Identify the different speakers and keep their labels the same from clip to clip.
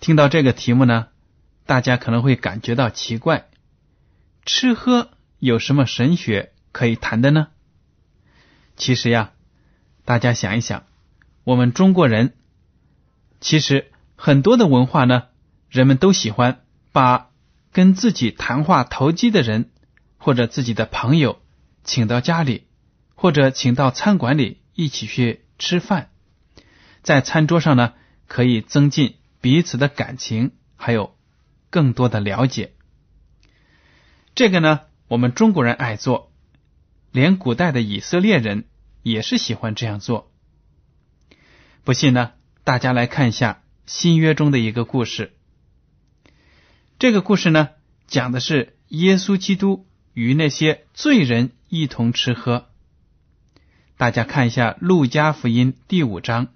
Speaker 1: 听到这个题目呢，大家可能会感觉到奇怪：吃喝有什么神学可以谈的呢？其实呀，大家想一想，我们中国人其实很多的文化呢，人们都喜欢把跟自己谈话投机的人或者自己的朋友请到家里。或者请到餐馆里一起去吃饭，在餐桌上呢，可以增进彼此的感情，还有更多的了解。这个呢，我们中国人爱做，连古代的以色列人也是喜欢这样做。不信呢，大家来看一下新约中的一个故事。这个故事呢，讲的是耶稣基督与那些罪人一同吃喝。大家看一下《路加福音》第五章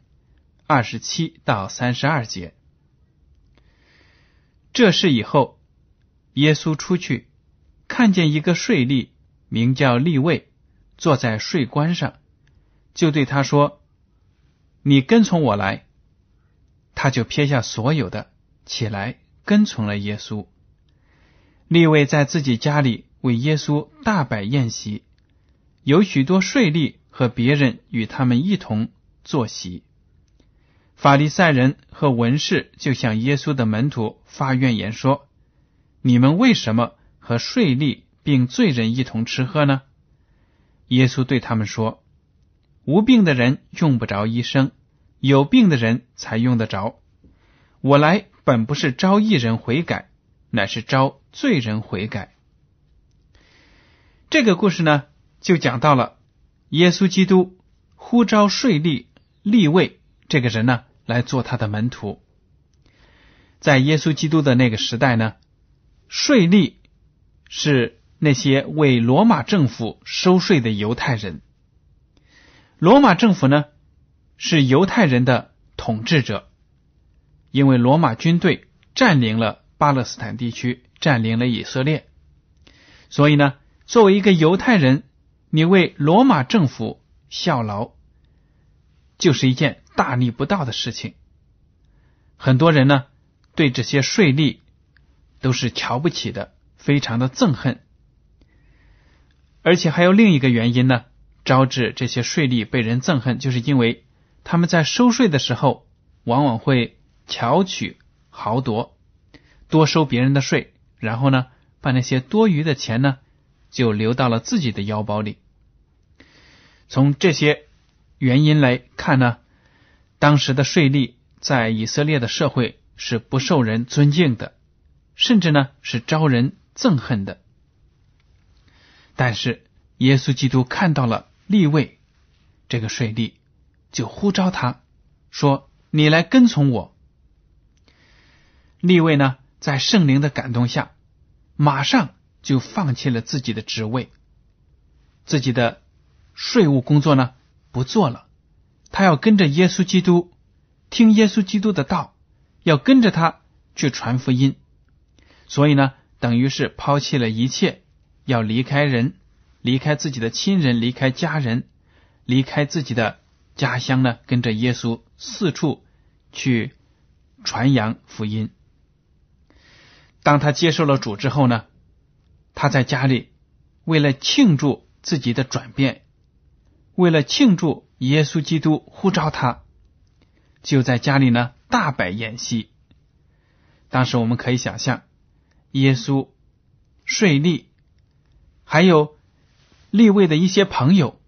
Speaker 1: 二十七到三十二节。这事以后，耶稣出去，看见一个税吏，名叫利位，坐在税关上，就对他说：“你跟从我来。”他就撇下所有的，起来跟从了耶稣。利位在自己家里为耶稣大摆宴席，有许多税吏。和别人与他们一同坐席，法利赛人和文士就向耶稣的门徒发怨言说：“你们为什么和税吏并罪人一同吃喝呢？”耶稣对他们说：“无病的人用不着医生，有病的人才用得着。我来本不是招一人悔改，乃是招罪人悔改。”这个故事呢，就讲到了。耶稣基督呼召税吏立位这个人呢，来做他的门徒。在耶稣基督的那个时代呢，税吏是那些为罗马政府收税的犹太人。罗马政府呢，是犹太人的统治者，因为罗马军队占领了巴勒斯坦地区，占领了以色列，所以呢，作为一个犹太人。你为罗马政府效劳，就是一件大逆不道的事情。很多人呢，对这些税吏都是瞧不起的，非常的憎恨。而且还有另一个原因呢，招致这些税吏被人憎恨，就是因为他们在收税的时候，往往会巧取豪夺，多收别人的税，然后呢，把那些多余的钱呢，就留到了自己的腰包里。从这些原因来看呢，当时的税吏在以色列的社会是不受人尊敬的，甚至呢是招人憎恨的。但是耶稣基督看到了立位这个税吏，就呼召他说：“你来跟从我。”立位呢，在圣灵的感动下，马上就放弃了自己的职位，自己的。税务工作呢不做了，他要跟着耶稣基督，听耶稣基督的道，要跟着他去传福音，所以呢，等于是抛弃了一切，要离开人，离开自己的亲人，离开家人，离开自己的家乡呢，跟着耶稣四处去传扬福音。当他接受了主之后呢，他在家里为了庆祝自己的转变，为了庆祝耶稣基督呼召他，就在家里呢大摆宴席。当时我们可以想象，耶稣、税吏，还有立位的一些朋友，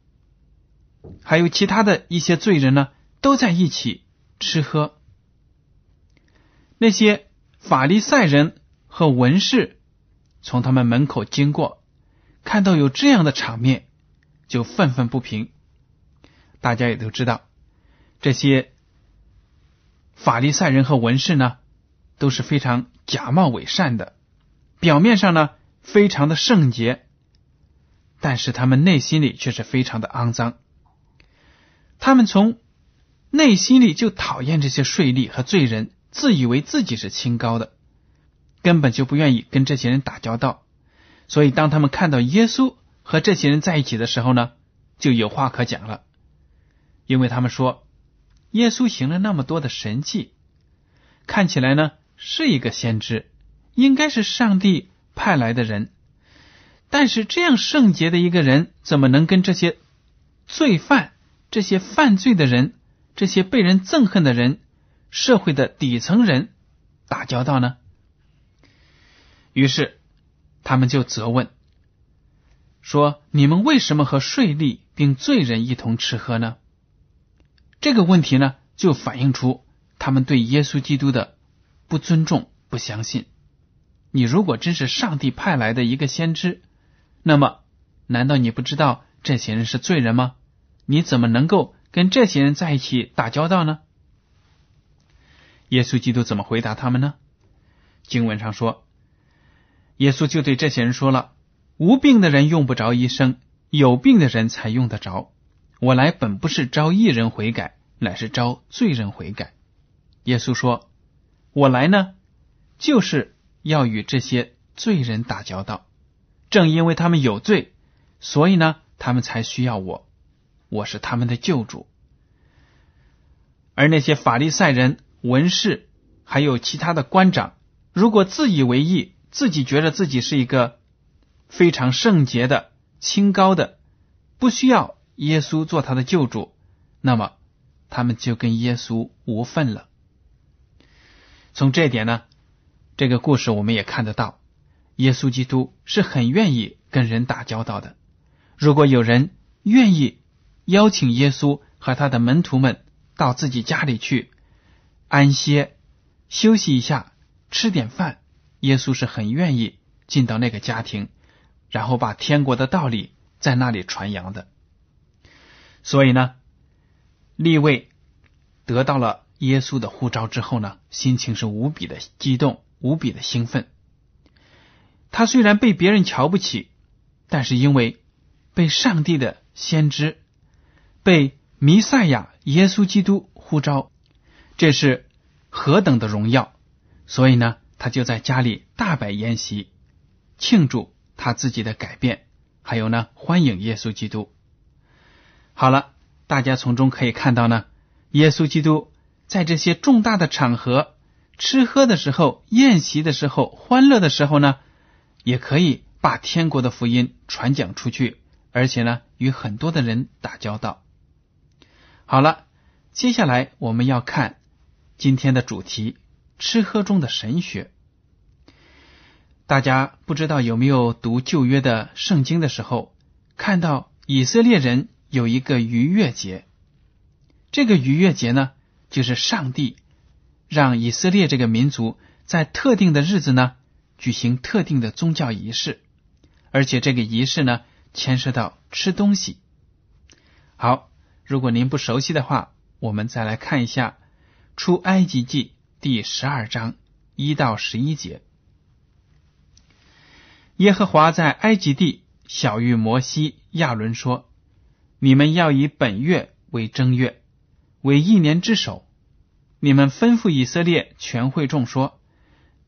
Speaker 1: 还有其他的一些罪人呢，都在一起吃喝。那些法利赛人。和文士从他们门口经过，看到有这样的场面，就愤愤不平。大家也都知道，这些法利赛人和文士呢，都是非常假冒伪善的，表面上呢非常的圣洁，但是他们内心里却是非常的肮脏。他们从内心里就讨厌这些税吏和罪人，自以为自己是清高的。根本就不愿意跟这些人打交道，所以当他们看到耶稣和这些人在一起的时候呢，就有话可讲了。因为他们说，耶稣行了那么多的神迹，看起来呢是一个先知，应该是上帝派来的人。但是这样圣洁的一个人，怎么能跟这些罪犯、这些犯罪的人、这些被人憎恨的人、社会的底层人打交道呢？于是，他们就责问说：“你们为什么和税吏并罪人一同吃喝呢？”这个问题呢，就反映出他们对耶稣基督的不尊重、不相信。你如果真是上帝派来的一个先知，那么难道你不知道这些人是罪人吗？你怎么能够跟这些人在一起打交道呢？耶稣基督怎么回答他们呢？经文上说。耶稣就对这些人说了：“无病的人用不着医生，有病的人才用得着。我来本不是招义人悔改，乃是招罪人悔改。”耶稣说：“我来呢，就是要与这些罪人打交道。正因为他们有罪，所以呢，他们才需要我。我是他们的救主。而那些法利赛人、文士，还有其他的官长，如果自以为义，自己觉得自己是一个非常圣洁的、清高的，不需要耶稣做他的救主，那么他们就跟耶稣无份了。从这点呢，这个故事我们也看得到，耶稣基督是很愿意跟人打交道的。如果有人愿意邀请耶稣和他的门徒们到自己家里去安歇、休息一下、吃点饭。耶稣是很愿意进到那个家庭，然后把天国的道理在那里传扬的。所以呢，立位得到了耶稣的呼召之后呢，心情是无比的激动，无比的兴奋。他虽然被别人瞧不起，但是因为被上帝的先知、被弥赛亚耶稣基督呼召，这是何等的荣耀！所以呢。他就在家里大摆宴席，庆祝他自己的改变，还有呢，欢迎耶稣基督。好了，大家从中可以看到呢，耶稣基督在这些重大的场合、吃喝的时候、宴席的时候、欢乐的时候呢，也可以把天国的福音传讲出去，而且呢，与很多的人打交道。好了，接下来我们要看今天的主题：吃喝中的神学。大家不知道有没有读旧约的圣经的时候，看到以色列人有一个逾越节。这个逾越节呢，就是上帝让以色列这个民族在特定的日子呢举行特定的宗教仪式，而且这个仪式呢牵涉到吃东西。好，如果您不熟悉的话，我们再来看一下《出埃及记》第十二章一到十一节。耶和华在埃及地小谕摩西、亚伦说：“你们要以本月为正月，为一年之首。你们吩咐以色列全会众说：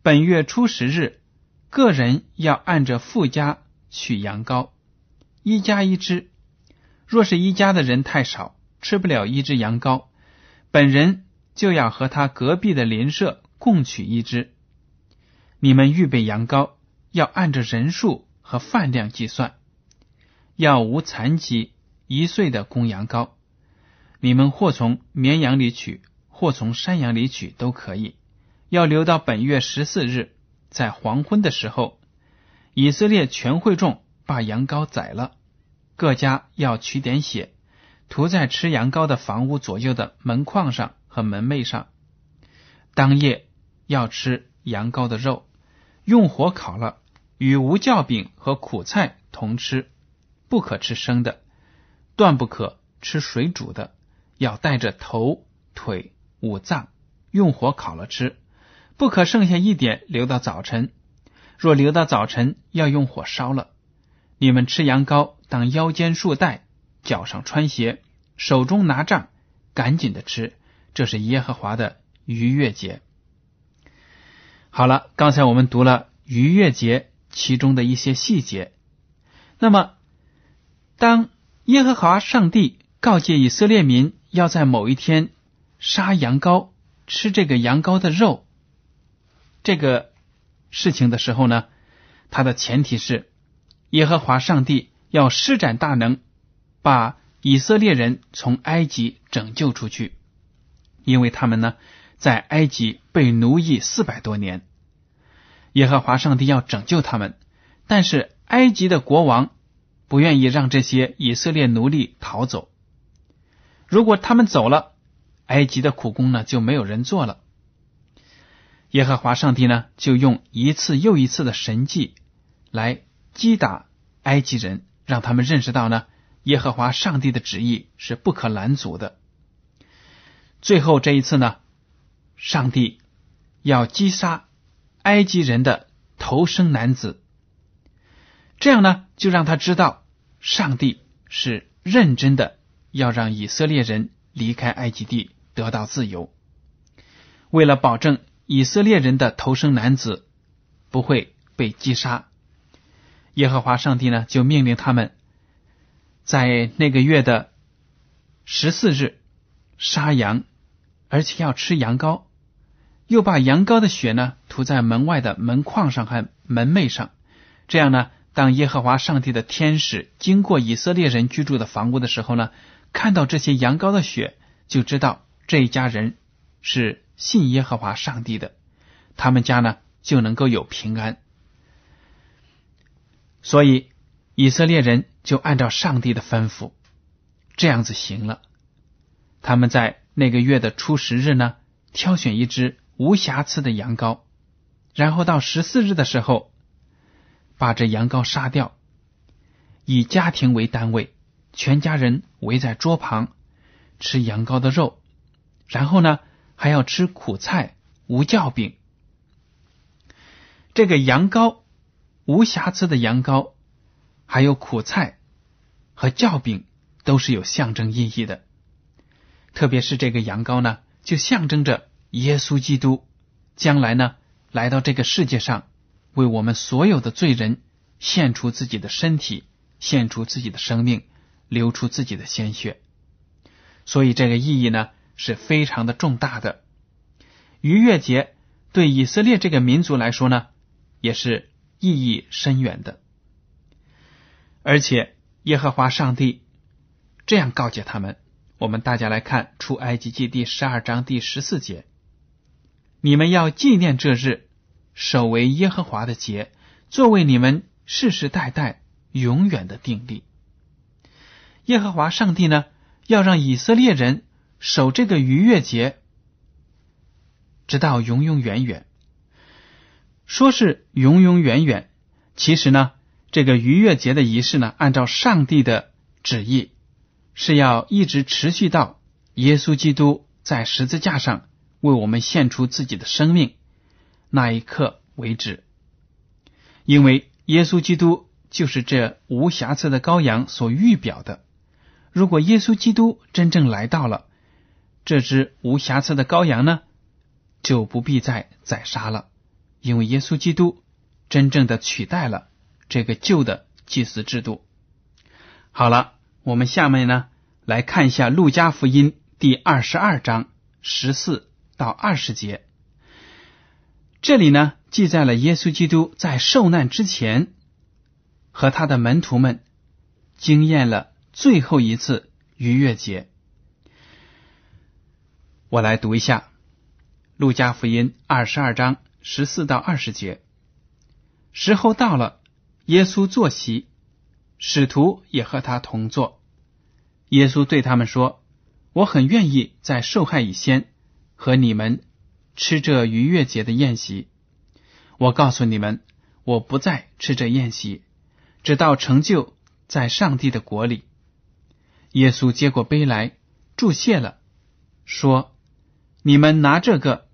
Speaker 1: 本月初十日，个人要按着富家取羊羔，一家一只。若是一家的人太少，吃不了一只羊羔，本人就要和他隔壁的邻舍共取一只。你们预备羊羔，要按着人数和饭量计算，要无残疾一岁的公羊羔。你们或从绵羊里取，或从山羊里取都可以。要留到本月十四日，在黄昏的时候，以色列全会众把羊羔宰了。各家要取点血，涂在吃羊羔的房屋左右的门框上和门楣上。当夜要吃羊羔的肉，用火烤了，与无酵饼和苦菜同吃，不可吃生的，断不可吃水煮的，要带着头、腿、五脏，用火烤了吃，不可剩下一点留到早晨。若留到早晨，要用火烧了。你们吃羊羔。当腰间束带，脚上穿鞋，手中拿杖，赶紧的吃。这是耶和华的逾越节。好了，刚才我们读了逾越节其中的一些细节。那么，当耶和华上帝告诫以色列民要在某一天杀羊羔，吃这个羊羔的肉，这个事情的时候呢，它的前提是耶和华上帝。要施展大能，把以色列人从埃及拯救出去，因为他们呢在埃及被奴役四百多年。耶和华上帝要拯救他们，但是埃及的国王不愿意让这些以色列奴隶逃走。如果他们走了，埃及的苦工呢就没有人做了。耶和华上帝呢就用一次又一次的神迹来击打埃及人。让他们认识到呢，耶和华上帝的旨意是不可拦阻的。最后这一次呢，上帝要击杀埃及人的头生男子，这样呢，就让他知道上帝是认真的，要让以色列人离开埃及地，得到自由。为了保证以色列人的头生男子不会被击杀。耶和华上帝呢，就命令他们在那个月的十四日杀羊，而且要吃羊羔，又把羊羔的血呢涂在门外的门框上和门楣上。这样呢，当耶和华上帝的天使经过以色列人居住的房屋的时候呢，看到这些羊羔的血，就知道这一家人是信耶和华上帝的，他们家呢就能够有平安。所以，以色列人就按照上帝的吩咐这样子行了。他们在那个月的初十日呢，挑选一只无瑕疵的羊羔，然后到十四日的时候，把这羊羔杀掉，以家庭为单位，全家人围在桌旁吃羊羔的肉，然后呢，还要吃苦菜、无酵饼。这个羊羔。无瑕疵的羊羔，还有苦菜和酵饼，都是有象征意义的。特别是这个羊羔呢，就象征着耶稣基督将来呢来到这个世界上，为我们所有的罪人献出自己的身体，献出自己的生命，流出自己的鲜血。所以这个意义呢是非常的重大的。逾越节对以色列这个民族来说呢，也是。意义深远的，而且耶和华上帝这样告诫他们。我们大家来看出埃及记第十二章第十四节：“你们要纪念这日，守为耶和华的节，作为你们世世代代永远的定力。”耶和华上帝呢，要让以色列人守这个逾越节，直到永永远远。说是永永远远，其实呢，这个逾越节的仪式呢，按照上帝的旨意，是要一直持续到耶稣基督在十字架上为我们献出自己的生命那一刻为止。因为耶稣基督就是这无瑕疵的羔羊所预表的。如果耶稣基督真正来到了，这只无瑕疵的羔羊呢，就不必再宰杀了，因为耶稣基督真正的取代了这个旧的祭祀制度。好了，我们下面呢来看一下《路加福音》第二十二章十四到二十节。这里呢记载了耶稣基督在受难之前和他的门徒们经验了最后一次逾越节。我来读一下《路加福音》二十二章十四到二十节。时候到了，耶稣坐席。使徒也和他同坐。耶稣对他们说：“我很愿意在受害以先和你们吃这逾越节的宴席。我告诉你们，我不再吃这宴席，直到成就在上帝的国里。”耶稣接过杯来，注谢了，说：“你们拿这个，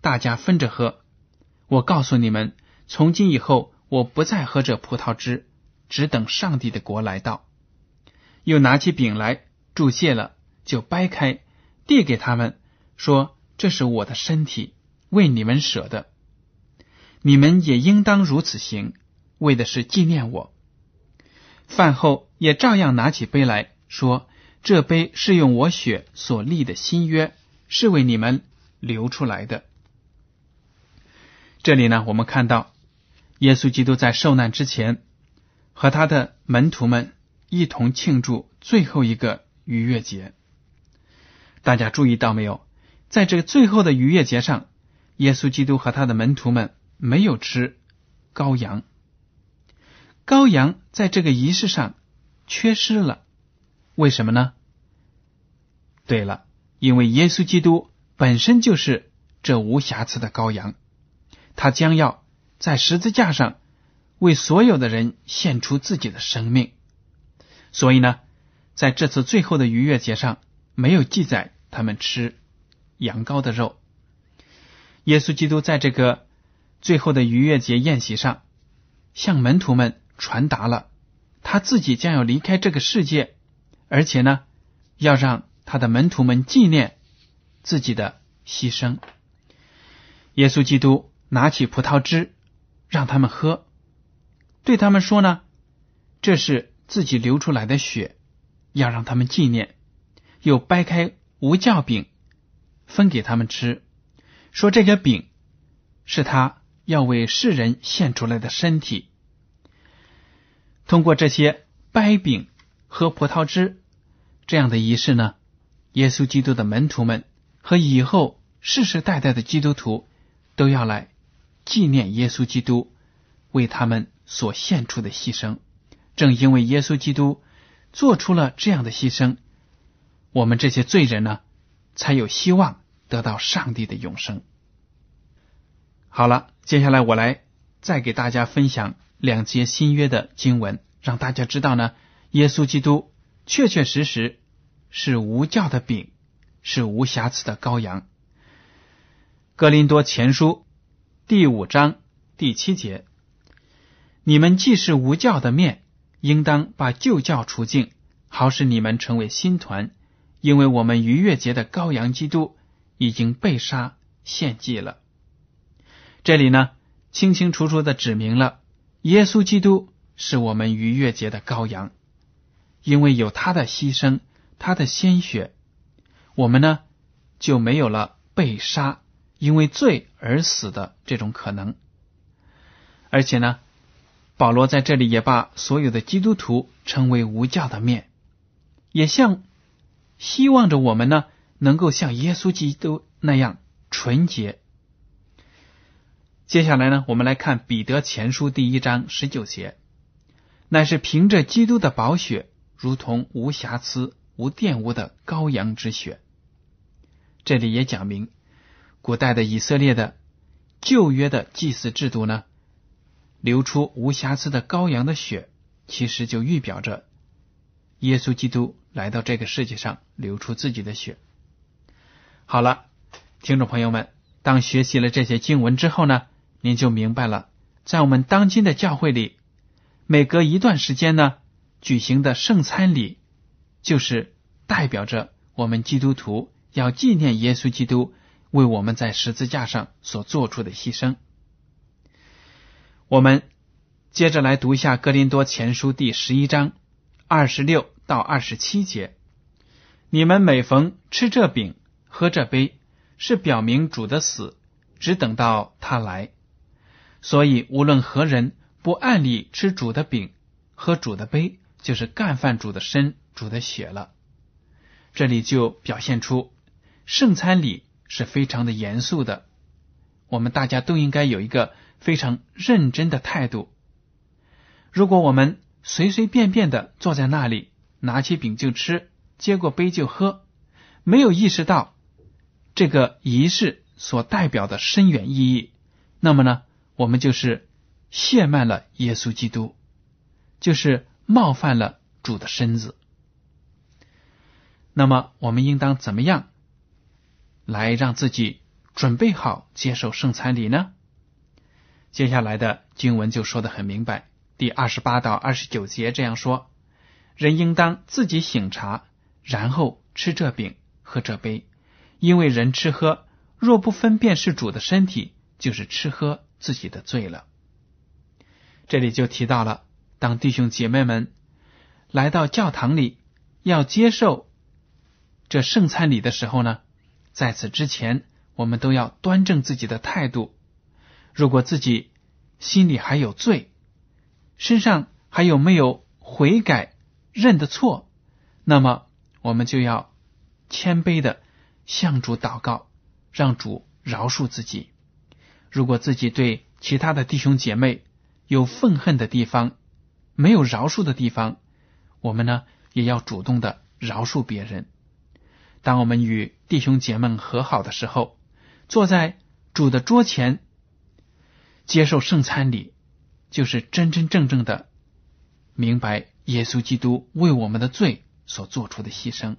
Speaker 1: 大家分着喝。我告诉你们，从今以后，我不再喝这葡萄汁。”只等上帝的国来到，又拿起饼来祝谢了，就掰开，递给他们，说：“这是我的身体，为你们舍的，你们也应当如此行，为的是纪念我。”饭后也照样拿起杯来说：“这杯是用我血所立的新约，是为你们流出来的。”这里呢，我们看到耶稣基督在受难之前。和他的门徒们一同庆祝最后一个逾越节。大家注意到没有？在这个最后的逾越节上，耶稣基督和他的门徒们没有吃羔羊。羔羊在这个仪式上缺失了，为什么呢？对了，因为耶稣基督本身就是这无瑕疵的羔羊，他将要在十字架上。为所有的人献出自己的生命，所以呢，在这次最后的逾越节上，没有记载他们吃羊羔的肉。耶稣基督在这个最后的逾越节宴席上，向门徒们传达了他自己将要离开这个世界，而且呢，要让他的门徒们纪念自己的牺牲。耶稣基督拿起葡萄汁，让他们喝。对他们说呢，这是自己流出来的血，要让他们纪念。又掰开无酵饼，分给他们吃，说这个饼是他要为世人献出来的身体。通过这些掰饼喝葡萄汁这样的仪式呢，耶稣基督的门徒们和以后世世代代的基督徒都要来纪念耶稣基督为他们。所献出的牺牲，正因为耶稣基督做出了这样的牺牲，我们这些罪人呢，才有希望得到上帝的永生。好了，接下来我来再给大家分享两节新约的经文，让大家知道呢，耶稣基督确确实实是无教的饼，是无瑕疵的羔羊。格林多前书第五章第七节。你们既是无教的面，应当把旧教除尽，好使你们成为新团。因为我们逾越节的羔羊基督已经被杀献祭了。这里呢，清清楚楚的指明了耶稣基督是我们逾越节的羔羊，因为有他的牺牲，他的鲜血，我们呢就没有了被杀因为罪而死的这种可能，而且呢。保罗在这里也把所有的基督徒称为无教的面，也像希望着我们呢能够像耶稣基督那样纯洁。接下来呢，我们来看彼得前书第一章十九节，乃是凭着基督的宝血，如同无瑕疵、无玷污的羔羊之血。这里也讲明，古代的以色列的旧约的祭祀制度呢。流出无瑕疵的羔羊的血，其实就预表着耶稣基督来到这个世界上流出自己的血。好了，听众朋友们，当学习了这些经文之后呢，您就明白了，在我们当今的教会里，每隔一段时间呢举行的圣餐礼，就是代表着我们基督徒要纪念耶稣基督为我们在十字架上所做出的牺牲。我们接着来读一下《格林多前书》第十一章二十六到二十七节：你们每逢吃这饼、喝这杯，是表明主的死，只等到他来。所以，无论何人不按理吃主的饼、喝主的杯，就是干犯主的身、主的血了。这里就表现出圣餐礼是非常的严肃的，我们大家都应该有一个。非常认真的态度。如果我们随随便便的坐在那里，拿起饼就吃，接过杯就喝，没有意识到这个仪式所代表的深远意义，那么呢，我们就是亵慢了耶稣基督，就是冒犯了主的身子。那么，我们应当怎么样来让自己准备好接受圣餐礼呢？接下来的经文就说的很明白，第二十八到二十九节这样说：人应当自己醒察，然后吃这饼，喝这杯，因为人吃喝若不分辨是主的身体，就是吃喝自己的罪了。这里就提到了，当弟兄姐妹们来到教堂里要接受这圣餐礼的时候呢，在此之前，我们都要端正自己的态度。如果自己心里还有罪，身上还有没有悔改认的错，那么我们就要谦卑的向主祷告，让主饶恕自己。如果自己对其他的弟兄姐妹有愤恨的地方，没有饶恕的地方，我们呢也要主动的饶恕别人。当我们与弟兄姐妹和好的时候，坐在主的桌前。接受圣餐礼，就是真真正正的明白耶稣基督为我们的罪所做出的牺牲。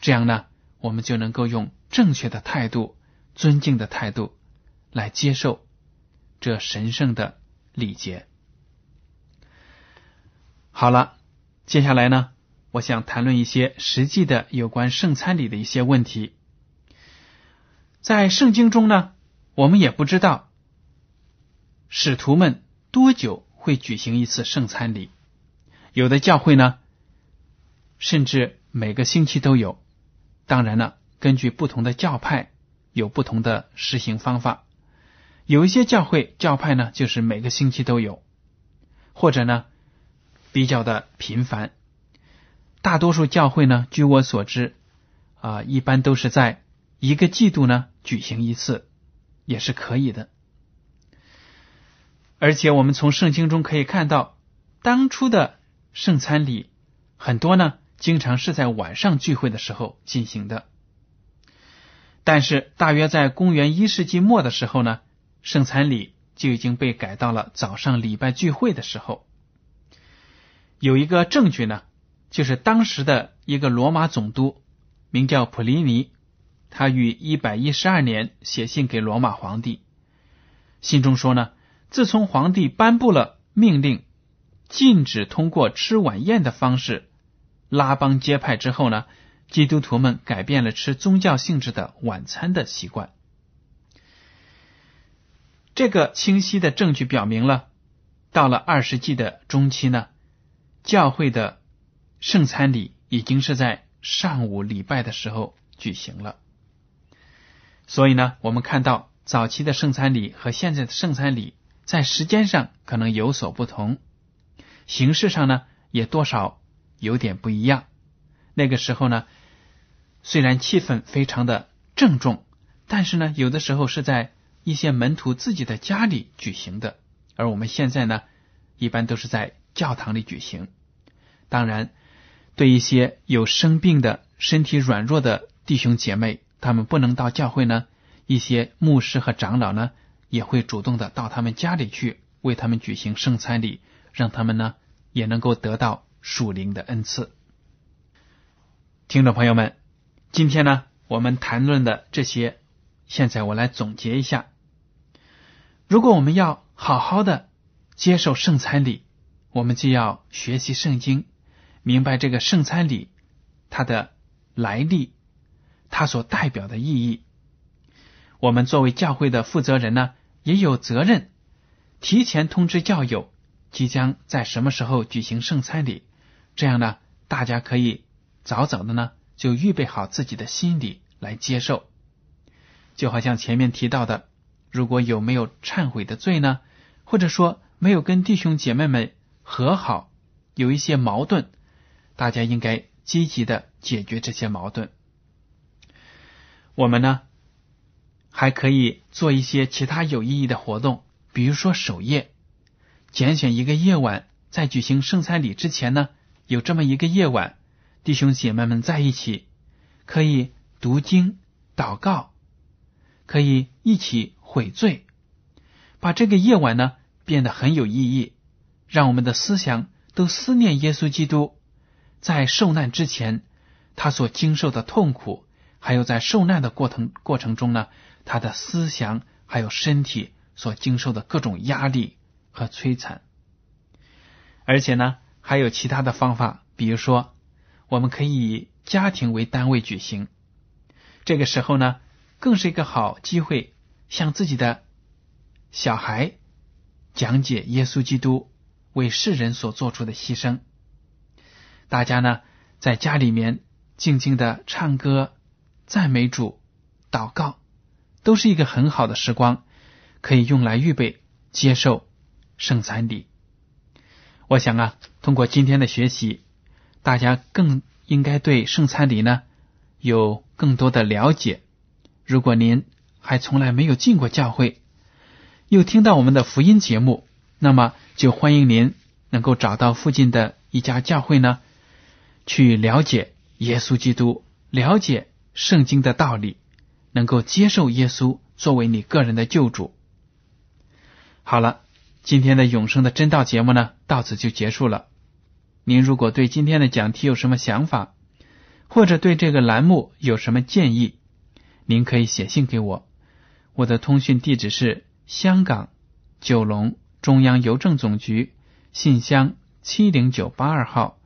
Speaker 1: 这样呢，我们就能够用正确的态度、尊敬的态度来接受这神圣的礼节。好了，接下来呢，我想谈论一些实际的有关圣餐礼的一些问题。在圣经中呢，我们也不知道。使徒们多久会举行一次圣餐礼？有的教会呢，甚至每个星期都有。当然了，根据不同的教派有不同的实行方法。有一些教会教派呢，就是每个星期都有，或者呢比较的频繁。大多数教会呢，据我所知啊，一般都是在一个季度呢举行一次，也是可以的。而且我们从圣经中可以看到，当初的圣餐礼很多呢，经常是在晚上聚会的时候进行的。但是大约在公元一世纪末的时候呢，圣餐礼就已经被改到了早上礼拜聚会的时候。有一个证据呢，就是当时的一个罗马总督，名叫普利尼，他于一百一十二年写信给罗马皇帝，信中说呢。自从皇帝颁布了命令，禁止通过吃晚宴的方式拉帮结派之后呢，基督徒们改变了吃宗教性质的晚餐的习惯。这个清晰的证据表明了，到了二世纪的中期呢，教会的圣餐礼已经是在上午礼拜的时候举行了。所以呢，我们看到早期的圣餐礼和现在的圣餐礼。在时间上可能有所不同，形式上呢也多少有点不一样。那个时候呢，虽然气氛非常的郑重，但是呢，有的时候是在一些门徒自己的家里举行的，而我们现在呢，一般都是在教堂里举行。当然，对一些有生病的、身体软弱的弟兄姐妹，他们不能到教会呢，一些牧师和长老呢。也会主动的到他们家里去为他们举行圣餐礼，让他们呢也能够得到属灵的恩赐。听众朋友们，今天呢我们谈论的这些，现在我来总结一下。如果我们要好好的接受圣餐礼，我们就要学习圣经，明白这个圣餐礼它的来历，它所代表的意义。我们作为教会的负责人呢，也有责任提前通知教友即将在什么时候举行圣餐礼，这样呢，大家可以早早的呢就预备好自己的心理来接受。就好像前面提到的，如果有没有忏悔的罪呢，或者说没有跟弟兄姐妹们和好，有一些矛盾，大家应该积极的解决这些矛盾。我们呢？还可以做一些其他有意义的活动，比如说守夜，拣选一个夜晚，在举行圣餐礼之前呢，有这么一个夜晚，弟兄姐妹们在一起，可以读经、祷告，可以一起悔罪，把这个夜晚呢变得很有意义，让我们的思想都思念耶稣基督在受难之前他所经受的痛苦，还有在受难的过程过程中呢。他的思想还有身体所经受的各种压力和摧残，而且呢，还有其他的方法，比如说，我们可以以家庭为单位举行。这个时候呢，更是一个好机会，向自己的小孩讲解耶稣基督为世人所做出的牺牲。大家呢，在家里面静静的唱歌、赞美主、祷告。都是一个很好的时光，可以用来预备接受圣餐礼。我想啊，通过今天的学习，大家更应该对圣餐礼呢有更多的了解。如果您还从来没有进过教会，又听到我们的福音节目，那么就欢迎您能够找到附近的一家教会呢，去了解耶稣基督，了解圣经的道理。能够接受耶稣作为你个人的救主。好了，今天的永生的真道节目呢，到此就结束了。您如果对今天的讲题有什么想法，或者对这个栏目有什么建议，您可以写信给我。我的通讯地址是香港九龙中央邮政总局信箱七零九八二号，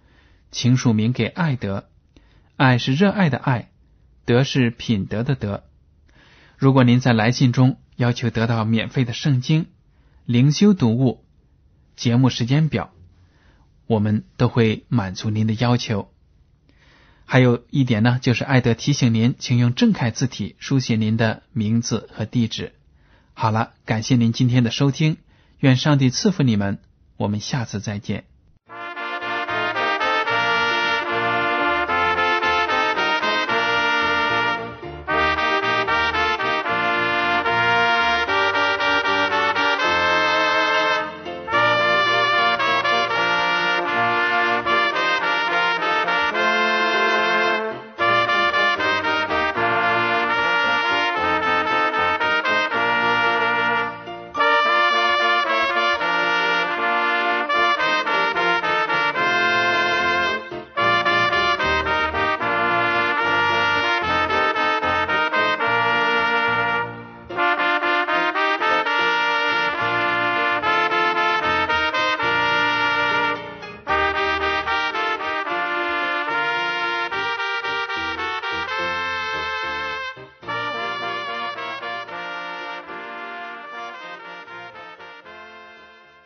Speaker 1: 请署名给爱德。爱是热爱的爱，德是品德的德。如果您在来信中要求得到免费的圣经灵修读物节目时间表，我们都会满足您的要求。还有一点呢，就是艾德提醒您，请用正楷字体书写您的名字和地址。好了，感谢您今天的收听，愿上帝赐福你们，我们下次再见。